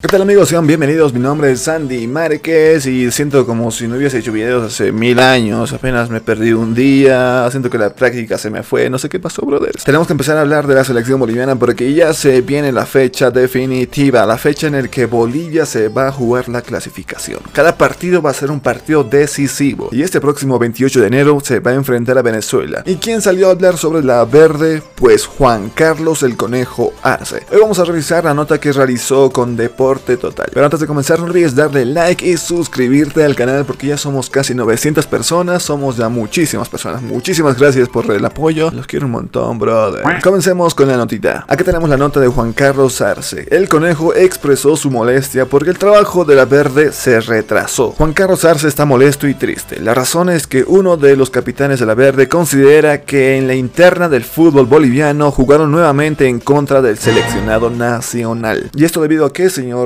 ¿Qué tal amigos? Sean bienvenidos, mi nombre es Sandy Márquez y siento como si no hubiese hecho videos hace mil años, apenas me perdí un día, siento que la práctica se me fue, no sé qué pasó brothers. Tenemos que empezar a hablar de la selección boliviana porque ya se viene la fecha definitiva, la fecha en la que Bolivia se va a jugar la clasificación. Cada partido va a ser un partido decisivo y este próximo 28 de enero se va a enfrentar a Venezuela. ¿Y quién salió a hablar sobre la verde? Pues Juan Carlos el Conejo Arce. Hoy vamos a revisar la nota que realizó con Deportes total. Pero antes de comenzar no olvides darle like y suscribirte al canal porque ya somos casi 900 personas, somos ya muchísimas personas. Muchísimas gracias por el apoyo, los quiero un montón, brother. Comencemos con la notita. Aquí tenemos la nota de Juan Carlos Arce. El conejo expresó su molestia porque el trabajo de la verde se retrasó. Juan Carlos Arce está molesto y triste. La razón es que uno de los capitanes de la verde considera que en la interna del fútbol boliviano jugaron nuevamente en contra del seleccionado nacional. Y esto debido a que, señor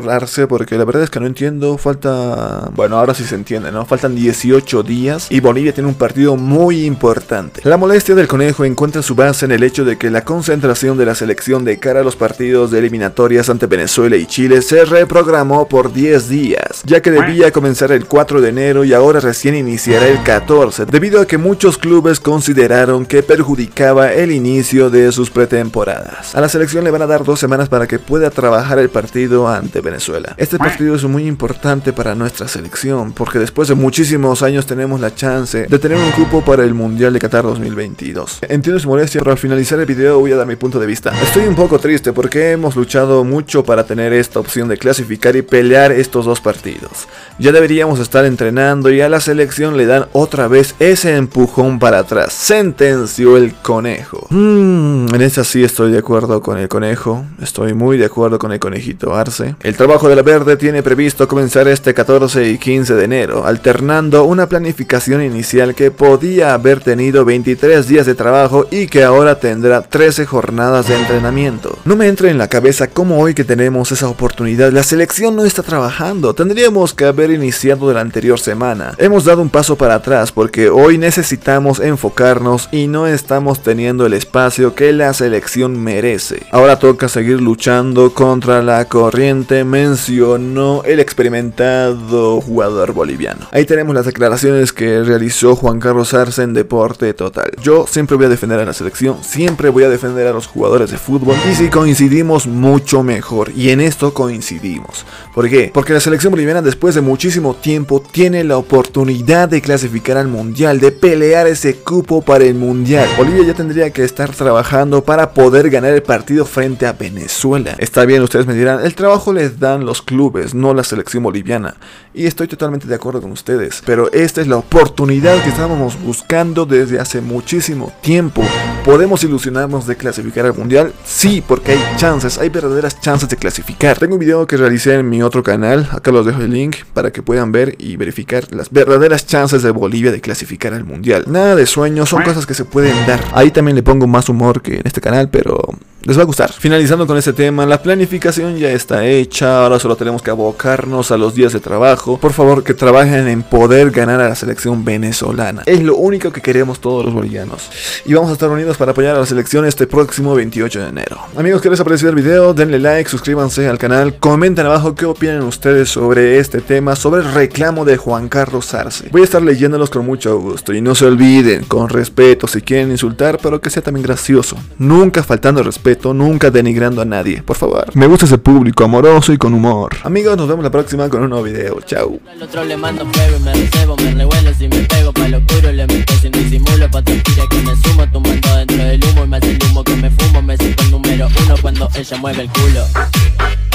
Porque la verdad es que no entiendo. Falta. Bueno, ahora sí se entiende, ¿no? Faltan 18 días y Bolivia tiene un partido muy importante. La molestia del conejo encuentra su base en el hecho de que la concentración de la selección de cara a los partidos de eliminatorias ante Venezuela y Chile se reprogramó por 10 días, ya que debía comenzar el 4 de enero y ahora recién iniciará el 14, debido a que muchos clubes consideraron que perjudicaba el inicio de sus pretemporadas. A la selección le van a dar dos semanas para que pueda trabajar el partido ante Venezuela. Este partido es muy importante para nuestra selección porque después de muchísimos años tenemos la chance de tener un cupo para el Mundial de Qatar 2022. Entiendo su molestia, pero al finalizar el video voy a dar mi punto de vista. Estoy un poco triste porque hemos luchado mucho para tener esta opción de clasificar y pelear estos dos partidos. Ya deberíamos estar entrenando y a la selección le dan otra vez ese empujón para atrás. Sentenció el conejo. Hmm, en esta sí estoy de acuerdo con el conejo. Estoy muy de acuerdo con el conejito Arce. El trabajo de la Verde tiene previsto comenzar este 14 y 15 de enero, alternando una planificación inicial que podía haber tenido 23 días de trabajo y que ahora tendrá 13 jornadas de entrenamiento. No me entra en la cabeza cómo hoy que tenemos esa oportunidad la selección no está trabajando, tendríamos que haber iniciado de la anterior semana. Hemos dado un paso para atrás porque hoy necesitamos enfocarnos y no estamos teniendo el espacio que la selección merece. Ahora toca seguir luchando contra la corriente mencionó el experimentado jugador boliviano. Ahí tenemos las declaraciones que realizó Juan Carlos Arce en Deporte Total. Yo siempre voy a defender a la selección, siempre voy a defender a los jugadores de fútbol y si coincidimos mucho mejor. Y en esto coincidimos. ¿Por qué? Porque la selección boliviana después de muchísimo tiempo tiene la oportunidad de clasificar al mundial, de pelear ese cupo para el mundial. Bolivia ya tendría que estar trabajando para poder ganar el partido frente a Venezuela. Está bien, ustedes me dirán, el trabajo le dan los clubes, no la selección boliviana. Y estoy totalmente de acuerdo con ustedes. Pero esta es la oportunidad que estábamos buscando desde hace muchísimo tiempo. ¿Podemos ilusionarnos de clasificar al mundial? Sí, porque hay chances, hay verdaderas chances de clasificar. Tengo un video que realicé en mi otro canal, acá los dejo el link para que puedan ver y verificar las verdaderas chances de Bolivia de clasificar al mundial. Nada de sueños, son cosas que se pueden dar. Ahí también le pongo más humor que en este canal, pero les va a gustar. Finalizando con este tema, la planificación ya está hecha, ahora solo tenemos que abocarnos a los días de trabajo. Por favor, que trabajen en poder ganar a la selección venezolana. Es lo único que queremos todos los bolivianos. Y vamos a estar unidos para apoyar a la selección este próximo 28 de enero. Amigos, que les apreció el video, denle like, suscríbanse al canal, comenten abajo qué opinan ustedes sobre este tema, sobre el reclamo de Juan Carlos Arce. Voy a estar leyéndolos con mucho gusto y no se olviden, con respeto, si quieren insultar, pero que sea también gracioso. Nunca faltando respeto nunca denigrando a nadie, por favor. Me gusta ese público amoroso y con humor. Amigos, nos vemos la próxima con un nuevo video. Chau. Y lo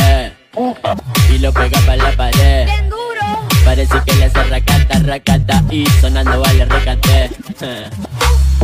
eh. y pega pa' la pared Parece que le hace racata, racata y sonando vale recate